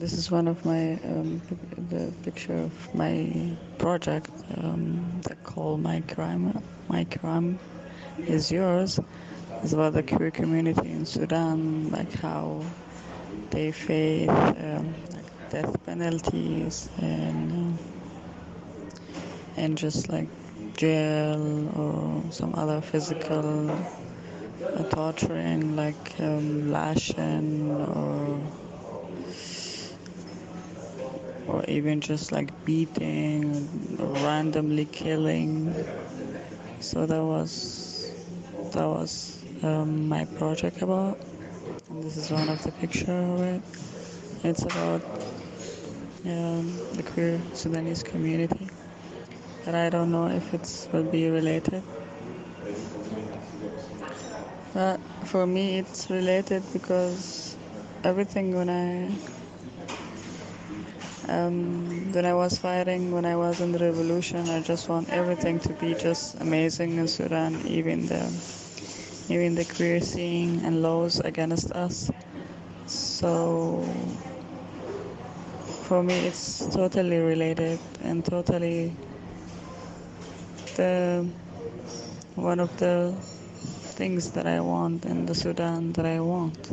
This is one of my um, the picture of my project. Um, they call my crime. My crime is yours. It's about the queer community in Sudan, like how they face um, death penalties and uh, and just like jail or some other physical uh, torturing, like um, lashing or or even just like beating, randomly killing. So that was that was um, my project about, and this is one of the picture of it. It's about um, the queer Sudanese community, but I don't know if it's will be related. But for me, it's related because everything when I um, when I was fighting, when I was in the revolution, I just want everything to be just amazing in Sudan, even the even the queer scene and laws against us. So for me, it's totally related and totally the one of the things that I want in the Sudan that I want.